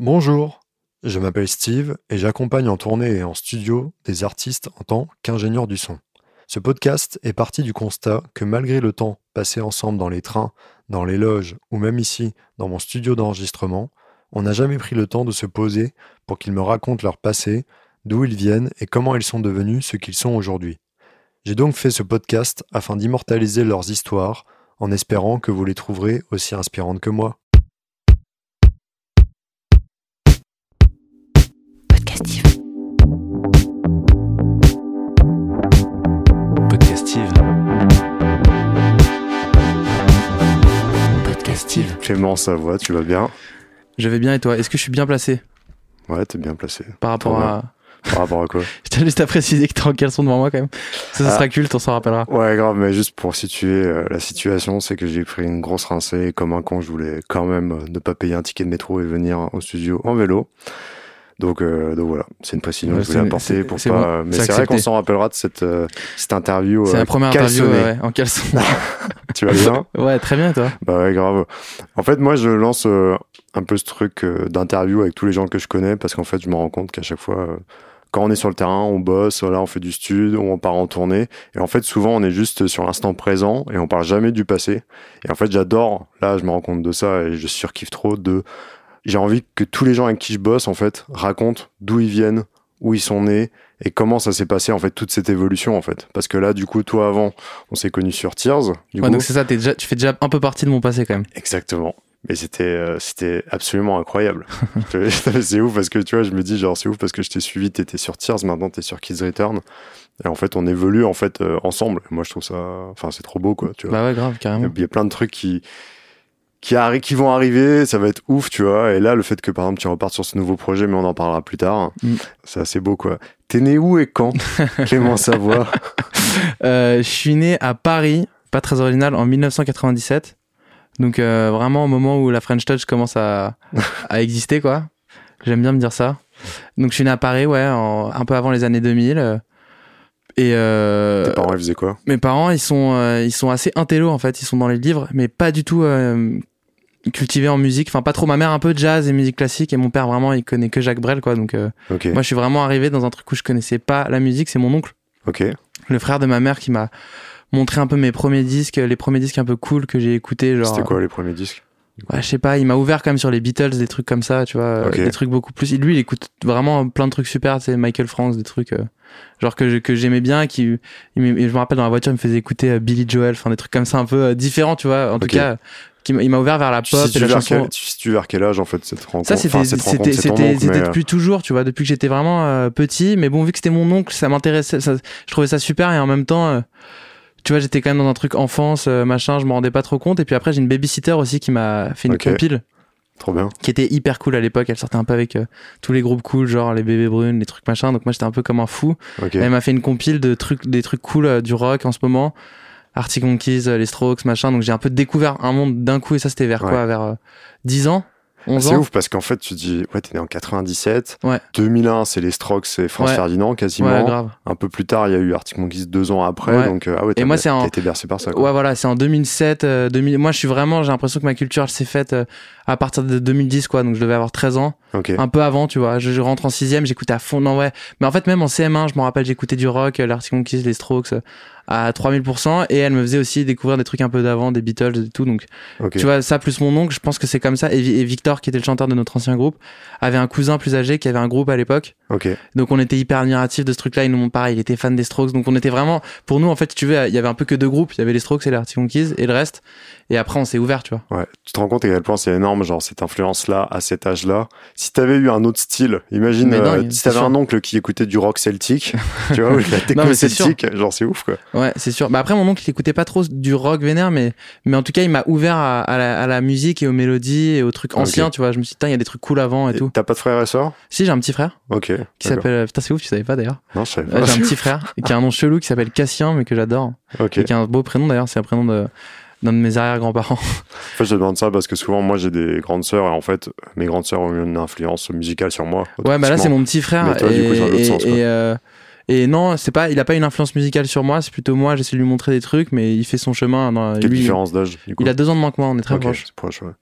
Bonjour, je m'appelle Steve et j'accompagne en tournée et en studio des artistes en tant qu'ingénieur du son. Ce podcast est parti du constat que malgré le temps passé ensemble dans les trains, dans les loges ou même ici dans mon studio d'enregistrement, on n'a jamais pris le temps de se poser pour qu'ils me racontent leur passé, d'où ils viennent et comment ils sont devenus ce qu'ils sont aujourd'hui. J'ai donc fait ce podcast afin d'immortaliser leurs histoires en espérant que vous les trouverez aussi inspirantes que moi. Clément Savoie, tu vas bien Je vais bien et toi? Est-ce que je suis bien placé? Ouais, t'es bien placé. par rapport à. Par rapport à quoi? Je tiens juste à préciser que t'es en caleçon devant moi quand même. Ça, ça Ah. sera culte, on s'en rappellera. Ouais, grave, mais juste pour situer euh, la situation, c'est que j'ai pris une grosse rincée. Comme un con, je voulais quand même euh, ne pas payer un ticket de métro et venir au studio en vélo. Donc, euh, donc voilà, c'est une précision que je voulais apporter pour pas. bon, euh, mais c'est vrai qu'on s'en rappellera de cette, euh, cette interview. C'est euh, la première interview ouais, en caleçon. Tu vas bien? Ouais, très bien toi Bah ouais, grave. En fait, moi, je lance euh, un peu ce truc euh, d'interview avec tous les gens que je connais parce qu'en fait, je me rends compte qu'à chaque fois, euh, quand on est sur le terrain, on bosse, voilà, on fait du stud, on part en tournée. Et en fait, souvent, on est juste sur l'instant présent et on parle jamais du passé. Et en fait, j'adore, là, je me rends compte de ça et je surkiffe trop de. J'ai envie que tous les gens avec qui je bosse, en fait, racontent d'où ils viennent, où ils sont nés et comment ça s'est passé, en fait, toute cette évolution, en fait. Parce que là, du coup, toi, avant, on s'est connus sur Tears. Du Ouais, coup, donc c'est ça, déjà, tu fais déjà un peu partie de mon passé quand même. Exactement. Mais c'était euh, c'était absolument incroyable. c'est ouf parce que tu vois, je me dis genre c'est ouf parce que je t'ai suivi, t'étais sur Tears, maintenant t'es sur Kids Return. Et en fait, on évolue en fait euh, ensemble. Moi, je trouve ça, enfin, c'est trop beau quoi. Tu vois, Bah ouais, grave, il carrément. y a plein de trucs qui qui, qui vont arriver, ça va être ouf, tu vois. Et là, le fait que par exemple tu repartes sur ce nouveau projet, mais on en parlera plus tard, Mm. c'est assez beau quoi. T'es né où et quand Clément Savoie? Euh, je suis né à Paris, pas très original, en 1997. Donc euh, vraiment au moment où la French Touch commence à, à exister, quoi. J'aime bien me dire ça. Donc je suis né à Paris, ouais, en- un peu avant les années 2000. euh, Et euh, Tes parents ils faisaient quoi? mes parents, ils sont, euh, ils sont assez intello en fait. Ils sont dans les livres, mais pas du tout euh, cultivés en musique. Enfin, pas trop. Ma mère un peu jazz et musique classique, et mon père vraiment, il connaît que Jacques Brel, quoi. Donc euh, Ok. moi, je suis vraiment arrivé dans un truc où je connaissais pas la musique. C'est mon oncle Ok. le frère de ma mère qui m'a montré un peu mes premiers disques, les premiers disques un peu cool que j'ai écoutés. Genre, C'était quoi les premiers disques? ouais, Je sais pas, il m'a ouvert quand même sur les Beatles, des trucs comme ça, tu vois, euh, Ok. des trucs beaucoup plus. Lui, il écoute vraiment plein de trucs super, c'est Michael Franks, des trucs euh, genre que que j'aimais bien, qui, il je me rappelle dans la voiture, il me faisait écouter euh, Billy Joel, enfin des trucs comme ça un peu euh, différents, tu vois. En tout cas, il m'a ouvert vers la Tu pop et situes la chanson. quel- tu vers quel âge en fait cette rencontre? Ça, c'était, depuis toujours, tu vois, depuis que j'étais vraiment euh, petit. Mais bon, vu que c'était mon oncle, ça m'intéressait, je trouvais ça super et en même temps, euh, tu vois, j'étais quand même dans un truc enfance, euh, machin, je me rendais pas trop compte. Et puis après, j'ai une babysitter aussi qui m'a fait une Ok. compile Trop bien. qui était hyper cool à l'époque. Elle sortait un peu avec euh, tous les groupes cool, genre les bébés brunes, les trucs machin. Donc moi, j'étais un peu comme un fou. Et Elle m'a fait une compile de trucs, des trucs cool euh, du rock en ce moment. Arctic Monkeys, euh, les Strokes, machin. Donc j'ai un peu découvert un monde d'un coup. Et ça, c'était vers Ouais. quoi Vers euh, 10 ans? 11 C'est ouf parce qu'en fait, tu dis, ouais, t'es né en 97. Ouais. 2001, c'est les Strokes, c'est France Ouais. Ferdinand quasiment. Ouais, grave. Un peu plus tard, il y a eu Arctic Monkeys deux ans après. Donc, euh, ah ouais, Et moi, c'est en- été bercé par ça. Quoi. Ouais, voilà, c'est en 2007, euh, 2000. Moi, je suis vraiment, j'ai l'impression que ma culture, s'est faite euh, à partir de 2010, quoi. Donc, je devais avoir 13 ans. Ok. Un peu avant, tu vois. Je, je rentre en sixième, j'écoutais à fond. Non, ouais. Mais en fait, même en CM1, je me rappelle, j'écoutais du rock, euh, l'Arctic Monkeys, les Strokes, euh, à 3000%. Et elle me faisait aussi découvrir des trucs un peu d'avant, des Beatles et tout. Donc, tu vois, ça plus mon oncle, je pense que c'est comme ça. Et Victor, qui était le chanteur de notre ancien groupe, avait un cousin plus âgé qui avait un groupe à l'époque. Ok. Donc on était hyper admiratifs de ce truc-là. Ils nous pareil, il était fan des Strokes. Donc on était vraiment, pour nous en fait, tu veux, il y avait un peu que deux groupes. Il y avait les Strokes et les Arctic Monkeys et le reste. Et après on s'est ouvert, tu vois. Ouais. Tu te rends compte à quel point c'est énorme, genre cette influence-là, à cet âge-là. Si t'avais eu un autre style, imagine Mais euh, si t'avais un oncle qui écoutait du rock celtique, tu vois, ou de la techno sûr. celtique, genre c'est ouf quoi. Ouais, c'est sûr. Bah après mon oncle il écoutait pas trop du rock vénère, mais mais en tout cas il m'a ouvert à, à la, à la musique et aux mélodies et aux trucs anciens, tu vois. Je me suis dit, il y a des trucs cool avant et, Et tout. T'as pas de frère et sœur? Si j'ai un petit frère Ok. Qui s'appelle, putain c'est ouf, tu savais pas d'ailleurs. Non, je savais Ouais, pas. j'ai un petit frère qui a un nom chelou qui s'appelle Cassien, mais que j'adore. Et qui a un beau prénom d'ailleurs, c'est un prénom de d'un de mes arrière-grands-parents. En fait, je demande ça parce que souvent, moi, j'ai des grandes sœurs et en fait, mes grandes sœurs ont eu une influence musicale sur moi. Ouais, bah là c'est mon petit frère. Mais toi, et, du coup, c'est dans l'autre et, sens, quoi. et, euh, et non, c'est pas, il a pas une influence musicale sur moi. C'est plutôt moi. J'essaie de lui montrer des trucs, mais il fait son chemin. Dans, Quelle lui, différence d'âge il a deux ans de moins que moi. On est très Ok, proches. proche, ouais.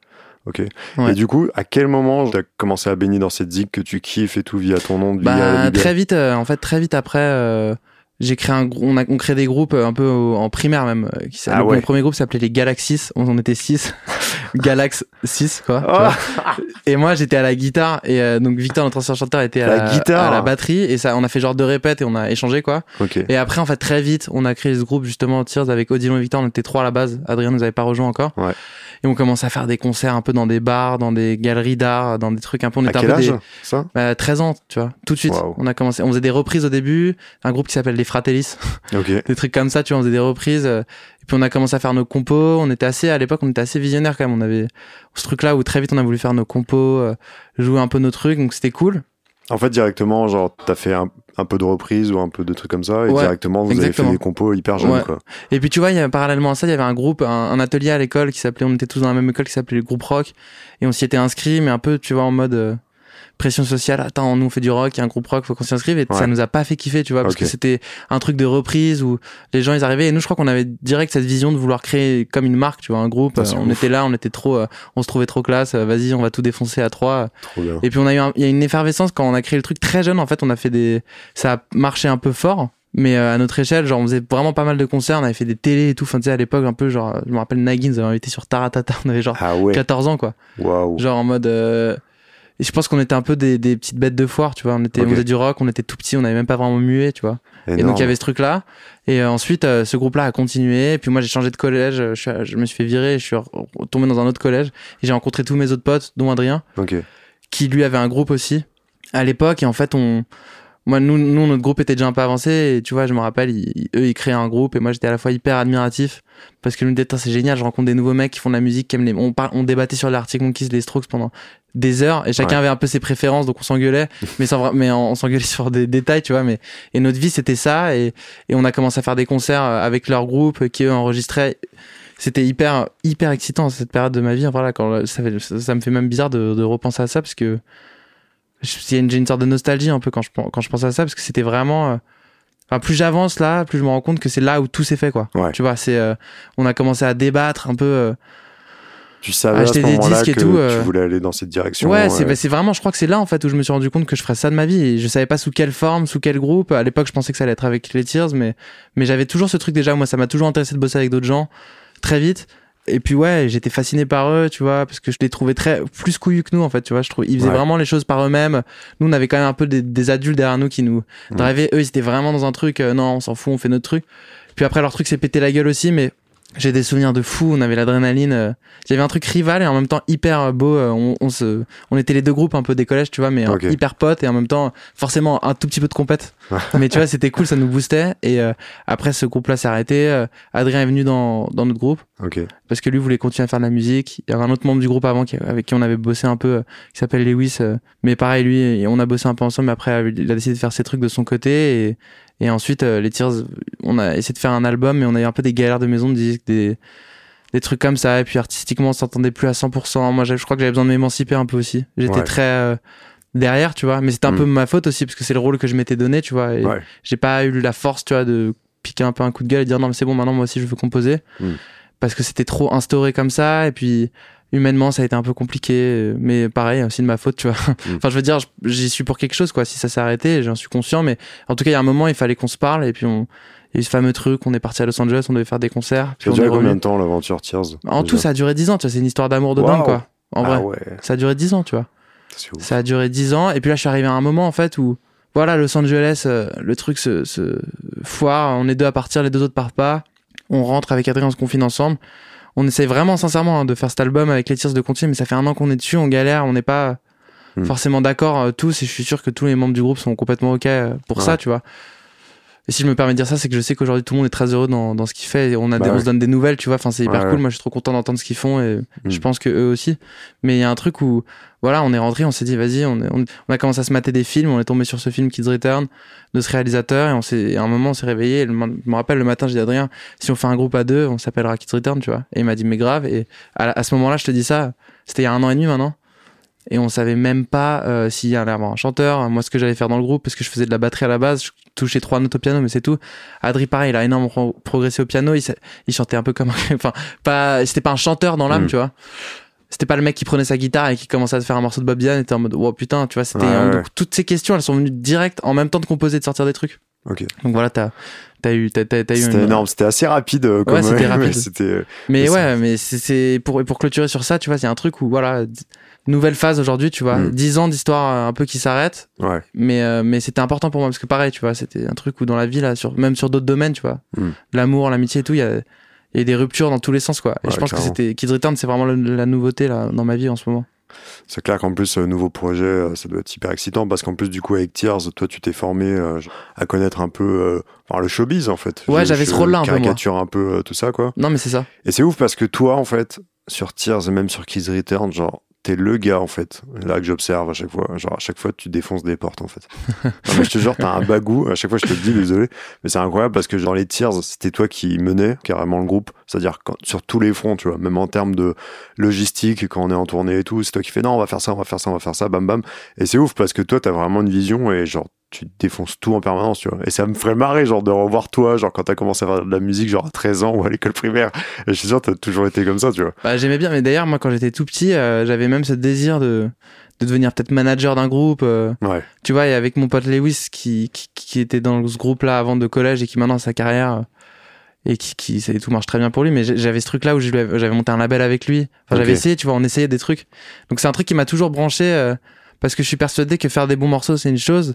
Ok. Et du coup, à quel moment tu as commencé à baigner dans cette zig que tu kiffes et tout via ton nom bah, Très vite, en fait, très vite après j'ai créé un on a on crée des groupes un peu en primaire même qui ah le premier groupe s'appelait les Galaxies on en était six. Galax 6 quoi oh. et moi j'étais à la guitare et euh, donc Victor notre ancien chanteur était à la, guitare à la batterie et ça on a fait genre deux répètes et on a échangé quoi. Et après en fait très vite on a créé ce groupe justement Tears avec Odilon et Victor. On était trois à la base. Adrien nous avait pas rejoint encore. Ouais. Et on commence à faire des concerts un peu dans des bars dans des galeries d'art dans des trucs un peu on était à quel âge, ça? Bah, 13 ans tu vois tout de suite on a commencé on faisait des reprises au début un groupe qui s'appelle les Fratellis des trucs comme ça tu vois on faisait des reprises puis on a commencé à faire nos compos. On était assez, à l'époque, on était assez visionnaire quand même. On avait ce truc-là où très vite on a voulu faire nos compos, euh, jouer un peu nos trucs, donc c'était cool. En fait, directement, genre, t'as fait un, peu de reprises ou un peu de trucs comme ça, et directement, vous avez fait des compos hyper jeunes, quoi. Et puis, tu vois, y a, parallèlement à ça, il y avait un groupe, un, atelier à l'école qui s'appelait, on était tous dans la même école qui s'appelait le groupe rock, et on s'y était inscrit, mais un peu, tu vois, en mode, euh, pression sociale. Attends, nous on fait du rock, il y a un groupe rock, faut qu'on s'y inscrive. Et ça nous a pas fait kiffer, tu vois, parce que c'était un truc de reprise où les gens ils arrivaient. Et nous, je crois qu'on avait direct cette vision de vouloir créer comme une marque, tu vois, un groupe. on était là, on était trop, euh, on se trouvait trop classe. Euh, vas-y, on va tout défoncer à trois. Et puis on a eu, il y a une effervescence quand on a créé le truc très jeune. En fait, on a fait des, ça a marché un peu fort mais euh, à notre échelle genre on faisait vraiment pas mal de concerts on avait fait des télés et tout enfin tu sais à l'époque un peu genre je me rappelle Nagin nous avait invité sur Taratata on avait genre 14 ah ans quoi genre en mode et je pense qu'on était un peu des, des, petites bêtes de foire, tu vois. On était, on faisait du rock, on était tout petits, on n'avait même pas vraiment mué, tu vois. Et donc il y avait ce truc-là. Et euh, ensuite, euh, ce groupe-là a continué. Et puis moi, j'ai changé de collège. Je, je, me suis fait virer. Je suis tombé dans un autre collège. Et j'ai rencontré tous mes autres potes, dont Adrien, qui lui avait un groupe aussi à l'époque. Et en fait, on, moi, nous, nous, notre groupe était déjà un peu avancé. Et tu vois, je me rappelle, eux, ils créaient un groupe. Et moi, j'étais à la fois hyper admiratif. Parce que nous, c'est génial. Je rencontre des nouveaux mecs qui font de la musique, qui aiment les. On, on débattait sur l'Arctic Monkeys, les Strokes pendant des heures et chacun avait un peu ses préférences donc on s'engueulait mais sans mais on, s'engueulait sur des détails tu vois mais et notre vie c'était ça et, et on a commencé à faire des concerts euh, avec leur groupe qui eux enregistraient c'était hyper hyper excitant cette période de ma vie voilà quand ça, ça me fait même bizarre de, de repenser à ça parce que j'ai une, une sorte de nostalgie un peu quand je quand je pense à ça parce que c'était vraiment euh, Enfin, plus j'avance là, plus je me rends compte que c'est là où tout s'est fait, quoi. Tu vois, c'est, euh, on a commencé à débattre un peu tu savais à ce moment-là que tout, tu voulais aller dans cette direction. Ouais, c'est bah, vraiment, je crois que c'est là en fait où je me suis rendu compte que je ferais ça de ma vie. Et je savais pas sous quelle forme, sous quel groupe. À l'époque, je pensais que ça allait être avec les Tears, mais mais j'avais toujours ce truc déjà. Moi, ça m'a toujours intéressé de bosser avec d'autres gens très vite. Et puis ouais, j'étais fasciné par eux, tu vois, parce que je les trouvais très plus couillus que nous en fait, tu vois. Je trouve ils faisaient vraiment les choses par eux-mêmes. Nous, on avait quand même un peu des, adultes derrière nous qui nous drivaient. Eux, ils étaient vraiment dans un truc. Euh, non, on s'en fout, on fait notre truc. Puis après, leur truc s'est pété la gueule aussi, mais j'ai des souvenirs de fou, on avait l'adrénaline. Euh, il y avait un truc rival et en même temps hyper euh, beau. Euh, on, on, se, on était les deux groupes un peu des collèges, tu vois, mais hyper potes et en même temps forcément un tout petit peu de compète. mais tu vois, c'était cool, ça nous boostait. Et après, ce groupe-là s'est arrêté. Adrien est venu dans, dans notre groupe parce que lui voulait continuer à faire de la musique. Il y avait un autre membre du groupe avant qui, avec qui on avait bossé un peu, qui s'appelle Lewis. mais pareil, lui, on a bossé un peu ensemble. Mais après, il a décidé de faire ses trucs de son côté et et ensuite, euh, les Tears, on a essayé de faire un album, mais on a eu un peu des galères de maison, des, des, des trucs comme ça. Et puis artistiquement, on s'entendait plus à 100%. Moi, je crois que j'avais besoin de m'émanciper un peu aussi. J'étais très euh, derrière, tu vois. Mais c'était un mm. peu ma faute aussi, parce que c'est le rôle que je m'étais donné, tu vois. Et j'ai pas eu la force, tu vois, de piquer un peu un coup de gueule et dire non, mais c'est bon, maintenant, moi aussi, je veux composer. Mm. Parce que c'était trop instauré comme ça. Et puis, humainement ça a été un peu compliqué mais pareil aussi de ma faute tu vois mm. enfin je veux dire j'y suis pour quelque chose quoi si ça s'est arrêté j'en suis conscient mais en tout cas il y a un moment il fallait qu'on se parle et puis on il y a eu ce fameux truc on est parti à Los Angeles on devait faire des concerts ça a duré combien de temps l'aventure Tears en tout ça a duré 10 ans tu vois c'est une histoire d'amour de dingue quoi en ah vrai ça a duré 10 ans tu vois ça a duré 10 ans et puis là je suis arrivé à un moment en fait où voilà Los Angeles euh, le truc se, se foire on est deux à partir les deux autres partent pas on rentre avec Adrien on se confine ensemble on essaie vraiment sincèrement hein, de faire cet album avec les tirs de continuer, mais ça fait un an qu'on est dessus, on galère, on n'est pas hmm. forcément d'accord euh, tous, et je suis sûr que tous les membres du groupe sont complètement ok euh, pour ça, tu vois. Et si je me permets de dire ça, c'est que je sais qu'aujourd'hui tout le monde est très heureux dans, dans ce qu'il fait. Et on a bah on se donne des nouvelles, tu vois. Enfin, c'est hyper cool. Moi, je suis trop content d'entendre ce qu'ils font et hmm. je pense que eux aussi. Mais il y a un truc où, voilà, on est rentré, on s'est dit, vas-y, on, on, a commencé à se mater des films. On est tombé sur ce film Kids Return de ce réalisateur et on s'est, à un moment, on s'est réveillé. je me rappelle le matin, j'ai dit Adrien, si on fait un groupe à deux, on s'appellera Kids Return, tu vois. Et il m'a dit, mais grave. Et à, à ce moment-là, je te dis ça, c'était il y a un an et demi maintenant et on savait même pas euh, s'il y avoir un chanteur, moi ce que j'allais faire dans le groupe, parce que je faisais de la batterie à la base, je touchais trois notes au piano, mais c'est tout. Adri pareil, il a énormément progressé au piano, il, il chantait un peu comme, enfin pas, c'était pas un chanteur dans l'âme, mm. tu vois. c'était pas le mec qui prenait sa guitare et qui commençait à faire un morceau de Bob Dylan et était en mode oh putain tu vois c'était Ouais, ouais. donc, toutes ces questions elles sont venues direct en même temps de composer de sortir des trucs Ok. donc voilà t'as as eu t'as, t'as- t'as eu C'était une- énorme, c'était assez rapide. euh, Comme Ouais, c'était mais rapide. c'était, euh, mais Mais ouais mais c'est, c'est pour pour clôturer sur ça tu vois c'est un truc où voilà nouvelle phase aujourd'hui tu vois Mm. 10 ans d'histoire euh, un peu qui s'arrête ouais. mais euh, mais c'était important pour moi parce que pareil tu vois c'était un truc où dans la vie là sur même sur d'autres domaines tu vois Mm. l'amour l'amitié et tout il y a il y a des ruptures dans tous les sens quoi et Ouais, je pense que c'était Kids Return c'est vraiment le- la nouveauté là dans ma vie en ce moment C'est clair qu'en plus, ce nouveau projet, euh, ça doit être hyper excitant parce qu'en plus, du coup, avec Tears, toi, tu t'es formé euh, à connaître un peu euh, enfin, le showbiz, en fait. Ouais, j'avais ce rôle-là un peu, caricature un peu euh, tout ça, quoi. non mais c'est ça Et c'est ouf parce que toi, en fait, sur Tears et même sur Kids Return, genre, t'es le gars, en fait, là que j'observe à chaque fois. Genre, à chaque fois, tu défonces des portes, en fait. je te jure, t'as un bagou. À chaque fois, je te dis, désolé. Mais c'est incroyable parce que dans les Tears, c'était toi qui menais carrément le groupe. C'est-à-dire sur tous les fronts, tu vois, même en termes de logistique, quand on est en tournée et tout, c'est toi qui fais non, on va faire ça, on va faire ça, on va faire ça, bam bam. Et c'est ouf parce que toi, t'as vraiment une vision et genre, tu défonces tout en permanence, tu vois. Et ça me ferait marrer, genre, de revoir toi, genre, quand t'as commencé à faire de la musique, genre, à 13 ans ou à l'école primaire. Et je suis sûr, t'as toujours été comme ça, tu vois. Bah, j'aimais bien, mais d'ailleurs, moi, quand j'étais tout petit, euh, j'avais même ce désir de, de devenir peut-être manager d'un groupe. euh, Ouais. tu vois, et avec mon pote Lewis qui, qui, qui était dans ce groupe-là avant de collège et qui maintenant sa carrière euh, et qui, qui ça et tout marche très bien pour lui. Mais j'avais ce truc-là où je lui avais- j'avais monté un label avec lui. Enfin, j'avais essayé, tu vois, on essayait des trucs. Donc c'est un truc qui m'a toujours branché euh, parce que je suis persuadé que faire des bons morceaux c'est une chose,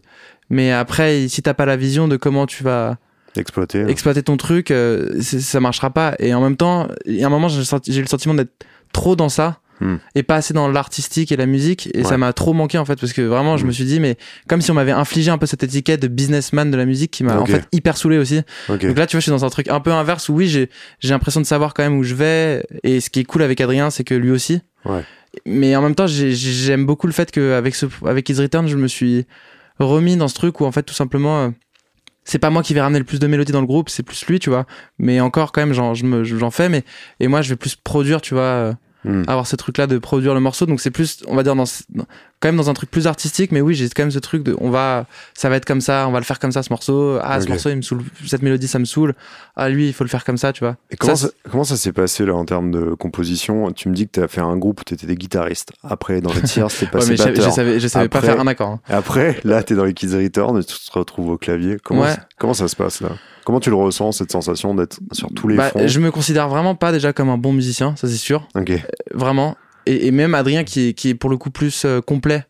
mais après, si t'as pas la vision de comment tu vas Exploité. exploiter ton truc, euh, ça marchera pas. Et en même temps, il y a un moment, j'ai eu le sentiment d'être trop dans ça Hmm. et pas assez dans l'artistique et la musique. Et ça m'a trop manqué en fait, parce que vraiment, je Hmm. me suis dit, mais comme si on m'avait infligé un peu cette étiquette de businessman de la musique qui m'a en fait hyper saoulé aussi. Ok. Donc là, tu vois, je suis dans un truc un peu inverse où oui, j'ai j'ai l'impression de savoir quand même où je vais. Et ce qui est cool avec Adrien, c'est que lui aussi. Ouais. Mais en même temps, j'ai- j'aime beaucoup le fait qu'avec ce, avec His Return, je me suis remis dans ce truc où en fait, tout simplement, euh, c'est pas moi qui vais ramener le plus de mélodies dans le groupe, c'est plus lui, tu vois. Mais encore, quand même, j'en j'en fais, mais et moi, je vais plus produire, tu vois, Hmm. avoir ce truc-là de produire le morceau. Donc c'est plus, on va dire, dans, quand même dans un truc plus artistique, mais oui, j'ai quand même ce truc de, on va, ça va être comme ça, on va le faire comme ça, ce morceau. Ah, ce morceau, il me saoule, cette mélodie, ça me saoule. Ah, lui, il faut le faire comme ça, tu vois. Et comment Ça, ça, comment ça s'est passé là en termes de composition? Tu me dis que tu as fait un groupe où tu étais des guitaristes. Après, dans les tiers, c'était Ouais, passé mais je, savais, je savais pas Après- faire un accord. hein. Après, là, tu es dans les Kids Return et tu te retrouves au clavier. Comment, Ouais. comment ça se passe là? Comment tu le ressens, cette sensation d'être sur tous les Bah, fronts? je me considère vraiment pas déjà comme un bon musicien, ça c'est sûr. Ok. Vraiment. Et, et même Adrien qui est, qui est pour le coup plus euh, complet,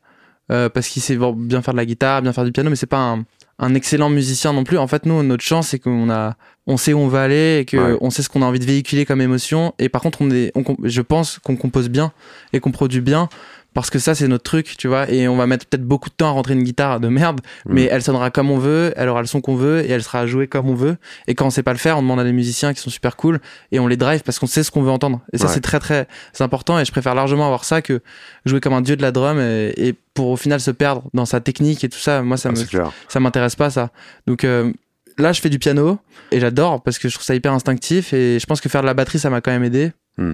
euh, parce qu'il sait bien faire de la guitare, bien faire du piano, mais c'est pas un, un excellent musicien non plus. En fait, nous, notre chance, c'est qu'on a, on sait où on va aller et que Ouais. on sait ce qu'on a envie de véhiculer comme émotion. Et par contre, on est, on, je pense qu'on compose bien et qu'on produit bien. Parce que ça, c'est notre truc, tu vois. Et on va mettre peut-être beaucoup de temps à rentrer une guitare de merde, Mm. mais elle sonnera comme on veut, elle aura le son qu'on veut et elle sera jouée comme on veut. Et quand on sait pas le faire, on demande à des musiciens qui sont super cool et on les drive parce qu'on sait ce qu'on veut entendre. Et ça, Ouais. c'est très très important. Et je préfère largement avoir ça que jouer comme un dieu de la drum et, et pour au final se perdre dans sa technique et tout ça. Moi, ça Ah, me, c'est clair. ça m'intéresse pas ça. Donc euh, là, je fais du piano et j'adore parce que je trouve ça hyper instinctif et je pense que faire de la batterie, ça m'a quand même aidé. Hmm.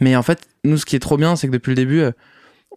Mais en fait, nous, ce qui est trop bien, c'est que depuis le début, euh,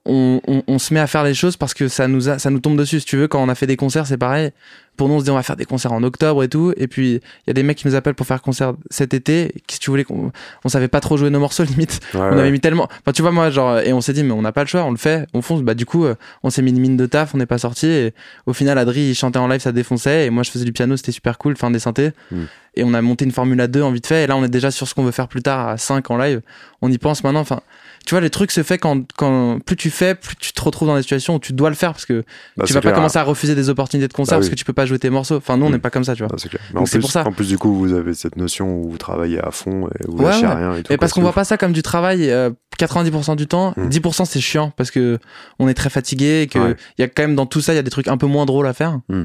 on, on- on se met à faire les choses parce que ça nous, a, ça nous tombe dessus. Si tu veux, quand on a fait des concerts, c'est pareil. Pour nous, on se dit on va faire des concerts en octobre et tout. Et puis, il y a des mecs qui nous appellent pour faire concert cet été. Que tu voulais qu'on on savait pas trop jouer nos morceaux limite Ouais, on ouais. avait mis tellement enfin tu vois moi genre et on s'est dit mais on n'a pas le choix on le fait on fonce bah du coup euh, on s'est mis une mine de taf on n'est pas sorti et au final Adri il chantait en live ça défonçait et moi je faisais du piano c'était super cool enfin des synthés Mm. et on a monté une Formule 2 en vite fait et là on est déjà sur ce qu'on veut faire plus tard à 5 en live on y pense maintenant enfin tu vois les trucs se fait quand, quand plus tu fais plus tu te retrouves dans des situations où tu dois le faire parce que Bah, tu vas pas commencer à refuser des opportunités de concert Bah parce que tu peux pas jouer tes morceaux enfin nous on Mm. n'est pas comme ça tu vois Ah, c'est Donc en, c'est plus, pour ça. en plus, du coup, vous avez cette notion où vous travaillez à fond et vous Ouais, lâchez ouais. rien et tout. Et parce qu'on voit pas ça comme du travail euh, 90% du temps, Mm. 10% c'est chiant parce que on est très fatigué et que Ouais. il y a quand même dans tout ça, il y a des trucs un peu moins drôles à faire. Mm.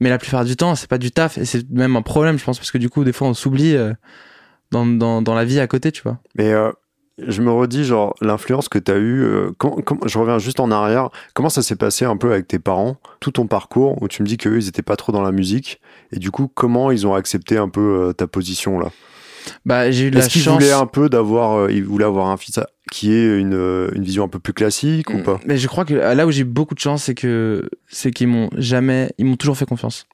Mais la plupart du temps, c'est pas du taf et c'est même un problème, je pense, parce que du coup, des fois, on s'oublie euh, dans, dans, dans la vie à côté, tu vois. Mais euh, je me redis, genre, l'influence que tu as eue, euh, comment- comment- je reviens juste en arrière, comment ça s'est passé un peu avec tes parents, tout ton parcours, où tu me dis qu'eux, ils étaient pas trop dans la musique, et du coup, comment ils ont accepté un peu euh, ta position là? Bah, j'ai eu de la Est-ce qu'ils chance. voulaient un peu d'avoir, euh, ils voulaient avoir un fils à- qui ait une, une vision un peu plus classique ou Mm. pas? Mais je crois que là où j'ai eu beaucoup de chance, c'est que c'est qu'ils m'ont jamais, ils m'ont toujours fait confiance.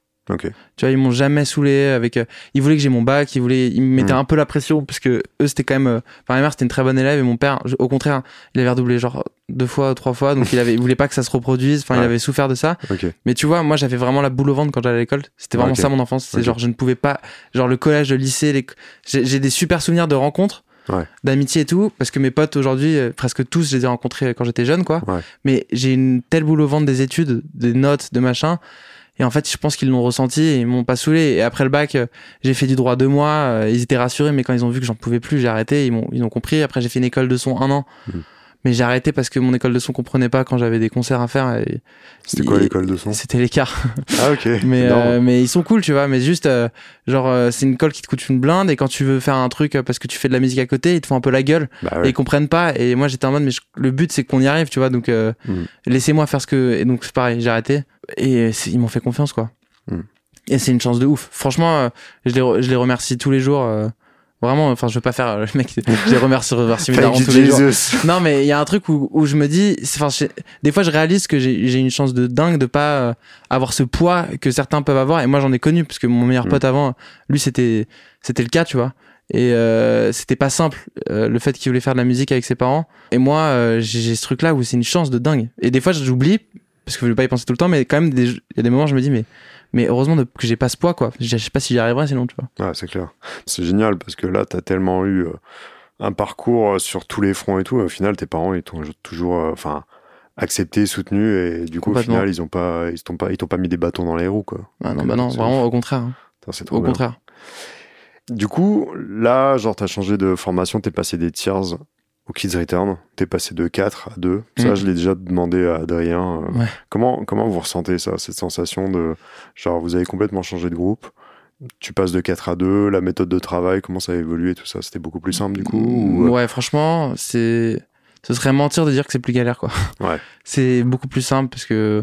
Tu vois, ils m'ont jamais saoulé avec. euh, ils voulaient que j'ai mon bac, ils voulaient, ils me mettaient Mm. un peu la pression parce que eux c'était quand même. euh, Enfin, ma mère c'était une très bonne élève et mon père, au contraire, il avait redoublé genre deux fois, trois fois, donc il avait, il voulait pas que ça se reproduise. Enfin, il avait souffert de ça. Mais tu vois, moi j'avais vraiment la boule au ventre quand j'allais à l'école. C'était vraiment ça mon enfance. C'est genre je ne pouvais pas, genre le collège, le lycée, les... j'ai j'ai des super souvenirs de rencontres, Ouais. d'amitié et tout, parce que mes potes aujourd'hui, euh, presque tous, je les ai rencontrés quand j'étais jeune, quoi. Ouais. Mais j'ai une telle boule au ventre des études, des notes, de machin. Et en fait, je pense qu'ils l'ont ressenti et ils m'ont pas saoulé. Et après le bac, euh, j'ai fait du droit deux mois. euh, Ils étaient rassurés, mais quand ils ont vu que j'en pouvais plus, j'ai arrêté. Ils m'ont, ils ont compris. Après, j'ai fait une école de son un an. Mhm. Mais j'ai arrêté parce que mon école de son comprenait pas quand j'avais des concerts à faire. Et C'était quoi Et- l'école de son? c'était l'écart. Ah ok. Mais, euh, mais ils sont cool, tu vois. Mais juste, euh, genre, euh, c'est une colle qui te coûte une blinde. Et quand tu veux faire un truc euh, parce que tu fais de la musique à côté, ils te font un peu la gueule. Bah Et ouais. ils comprennent pas. Et moi, j'étais en mode, mais je- le but, c'est qu'on y arrive, tu vois. Donc, euh, Mm. laissez-moi faire ce que. Et donc, c'est pareil, j'ai arrêté. Et ils m'ont fait confiance, quoi. Mm. Et c'est une chance de ouf. Franchement, euh, je, les je les remercie tous les jours. euh, vraiment, enfin, je veux pas faire euh, le mec. Je les remercie, remercie mes tous les jours. Non, mais il y a un truc où, où je me dis, c'est- enfin, des fois, je réalise que j'ai j'ai une chance de dingue de pas avoir ce poids que certains peuvent avoir. Et moi, j'en ai connu parce que mon meilleur Mm. pote avant, lui, c'était c'était le cas, tu vois. Et euh, c'était pas simple euh, le fait qu'il voulait faire de la musique avec ses parents. Et moi, euh, j'ai j'ai ce truc-là où c'est une chance de dingue. Et des fois, j'oublie parce que je vais pas y penser tout le temps, mais quand même, des- il y a des moments, où je me dis, mais mais heureusement de- que j'ai pas ce poids, quoi. Je sais pas si j'y arriverai sinon, tu vois. Ouais, c'est clair. C'est génial parce que là, t'as tellement eu euh, un parcours euh, sur tous les fronts et tout. Au final, tes parents, ils t'ont toujours, euh, enfin, accepté, soutenu et du coup, au final, ils ont pas, ils t'ont pas, ils t'ont pas mis des bâtons dans les roues, quoi. Ah non, Donc, bah non, vraiment, au contraire. hein. Trop Au bien. contraire. Du coup, là, genre, t'as changé de formation, t'es passé des tiers au Kids Return, t'es passé de 4 à 2. Ça, Mm. je l'ai déjà demandé à Adrien. euh, Ouais. Comment, comment vous ressentez ça, cette sensation de, genre, vous avez complètement changé de groupe, tu passes de 4 à 2, la méthode de travail, comment ça a évolué, tout ça, c'était beaucoup plus simple du coup ou, euh, Ouais, franchement, c'est. Ce serait mentir de dire que c'est plus galère, quoi. Ouais. C'est beaucoup plus simple parce que.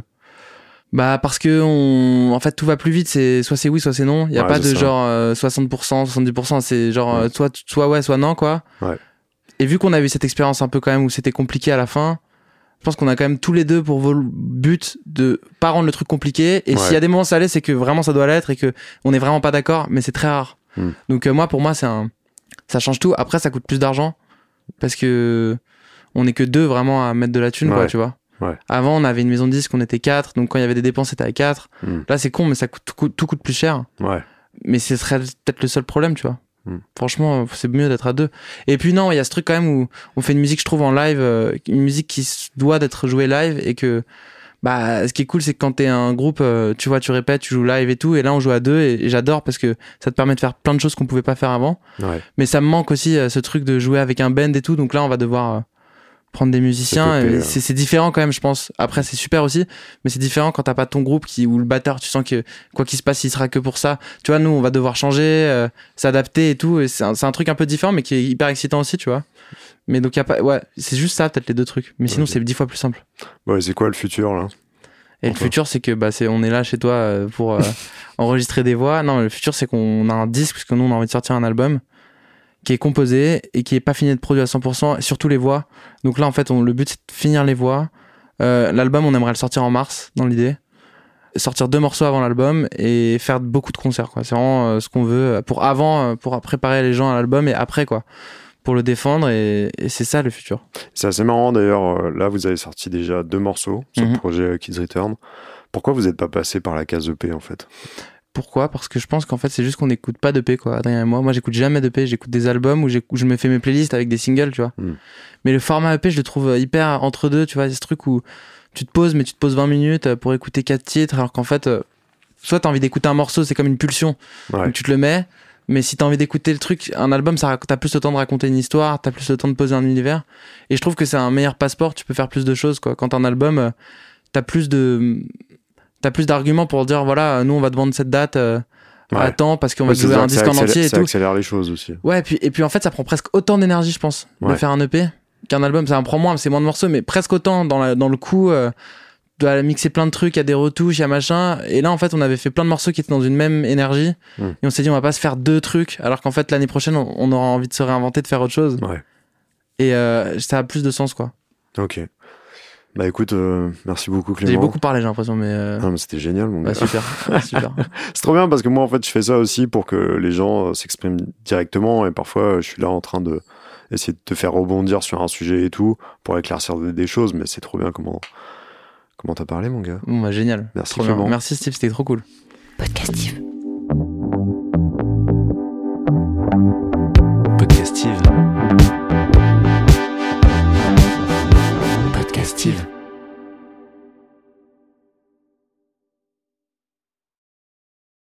Bah, parce que on... en fait, tout va plus vite. C'est soit c'est oui, soit c'est non. Il y a Ouais, pas de ça. genre euh, 60%, 70%. C'est genre Ouais. euh, soit, soit ouais, soit non, quoi. Ouais. Et vu qu'on a eu cette expérience un peu quand même où c'était compliqué à la fin, je pense qu'on a quand même tous les deux pour vol- but de pas rendre le truc compliqué. Et Ouais. s'il y a des moments l'est, c'est que vraiment ça doit l'être et que on est vraiment pas d'accord, mais c'est très rare. Hmm. Donc euh, moi, pour moi, c'est un, ça change tout. Après, ça coûte plus d'argent parce que on est que deux vraiment à mettre de la thune, quoi, tu vois. Ouais. Avant, on avait une maison de disques, on était quatre, donc quand il y avait des dépenses, c'était à quatre. Hmm. Là, c'est con, mais ça coûte, tout, coûte- tout coûte plus cher. Ouais. Mais ce serait peut-être le seul problème, tu vois. Hmm. Franchement, c'est mieux d'être à deux. Et puis non, il y a ce truc quand même où on fait une musique, je trouve, en live, euh, une musique qui doit d'être jouée live et que, bah, ce qui est cool, c'est que quand t'es un groupe, euh, tu vois, tu répètes, tu joues live et tout, et là on joue à deux et, j'adore parce que ça te permet de faire plein de choses qu'on pouvait pas faire avant. Ouais. Mais ça me manque aussi euh, ce truc de jouer avec un band et tout, donc là on va devoir euh, prendre des musiciens. Et euh. C'est c'est différent quand même, je pense. Après, c'est super aussi, mais c'est différent quand t'as pas ton groupe qui ou le batteur, tu sens que quoi qu'il se passe, il sera que pour ça. Tu vois, nous, on va devoir changer, euh, s'adapter et tout. Et c'est un, c'est un truc un peu différent, mais qui est hyper excitant aussi, tu vois. Mais donc, y a pas, ouais, c'est juste ça, peut-être les deux trucs. Mais sinon, c'est dix fois plus simple. Ouais, c'est quoi le futur là? Et le futur, c'est que bah, c'est, on est là chez toi euh, pour euh, enregistrer des voix. Non, mais le futur, c'est qu'on a un disque, parce que nous, on a envie de sortir un album qui est composé et qui est pas fini de produire à 100%, et surtout les voix. Donc là, en fait, on, le but, c'est de finir les voix. Euh, l'album, on aimerait le sortir en mars, dans l'idée. Sortir deux morceaux avant l'album et faire beaucoup de concerts, quoi. C'est vraiment euh, ce qu'on veut pour avant, euh, pour préparer les gens à l'album et après, quoi. Pour le défendre et, et c'est ça le futur. C'est assez marrant d'ailleurs, euh, là vous avez sorti déjà deux morceaux sur Mhm. le projet euh, Kids Return. Pourquoi vous n'êtes pas passé par la case EP en fait? Pourquoi Parce que je pense qu'en fait, c'est juste qu'on n'écoute pas d'EP, quoi, Adrien et moi. Moi, j'écoute jamais d'EP, j'écoute des albums où, je me fais mes playlists avec des singles, tu vois. Mm. Mais le format EP, je le trouve euh, hyper entre deux, tu vois. C'est ce truc où tu te poses, mais tu te poses 20 minutes euh, pour écouter quatre titres, alors qu'en fait, euh, soit t'as envie d'écouter un morceau, c'est comme une pulsion, Ouais. donc tu te le mets. Mais si t'as envie d'écouter le truc, un album, ça, t'as plus le temps de raconter une histoire, t'as plus le temps de poser un univers. Et je trouve que c'est un meilleur passeport, tu peux faire plus de choses, quoi. Quand t'as un album, t'as plus de, t'as plus d'arguments pour dire, voilà, nous, on va te vendre cette date, euh, Ouais. à temps parce qu'on Ouais, va jouer ça un que disque ça en entier et ça tout. accélère les choses aussi. Ouais, et puis, et puis en fait, ça prend presque autant d'énergie, je pense, de faire un EP qu'un album. Ça en prend moins, c'est moins de morceaux, mais presque autant dans, la, dans le coup. Euh, tu dois mixer plein de trucs, il y a des retouches, il y a machin. Et là, en fait, on avait fait plein de morceaux qui étaient dans une même énergie. Mm. Et on s'est dit, on va pas se faire deux trucs, alors qu'en fait, l'année prochaine, on, on aura envie de se réinventer, de faire autre chose. Ouais. Et euh, ça a plus de sens, quoi. Ok. Bah écoute, euh, merci beaucoup Clément. J'ai beaucoup parlé, j'ai l'impression, mais. euh, Ah, mais c'était génial, mon gars. super, super. C'est trop bien parce que moi, en fait, je fais ça aussi pour que les gens euh, s'expriment directement et parfois, je suis là en train de essayer de te faire rebondir sur un sujet et tout pour éclaircir des, choses, mais c'est trop bien comment comment t'as parlé, mon gars. Bon, bah, génial. Merci Trop bien. Clément. Merci Steve, c'était trop cool. Podcastive.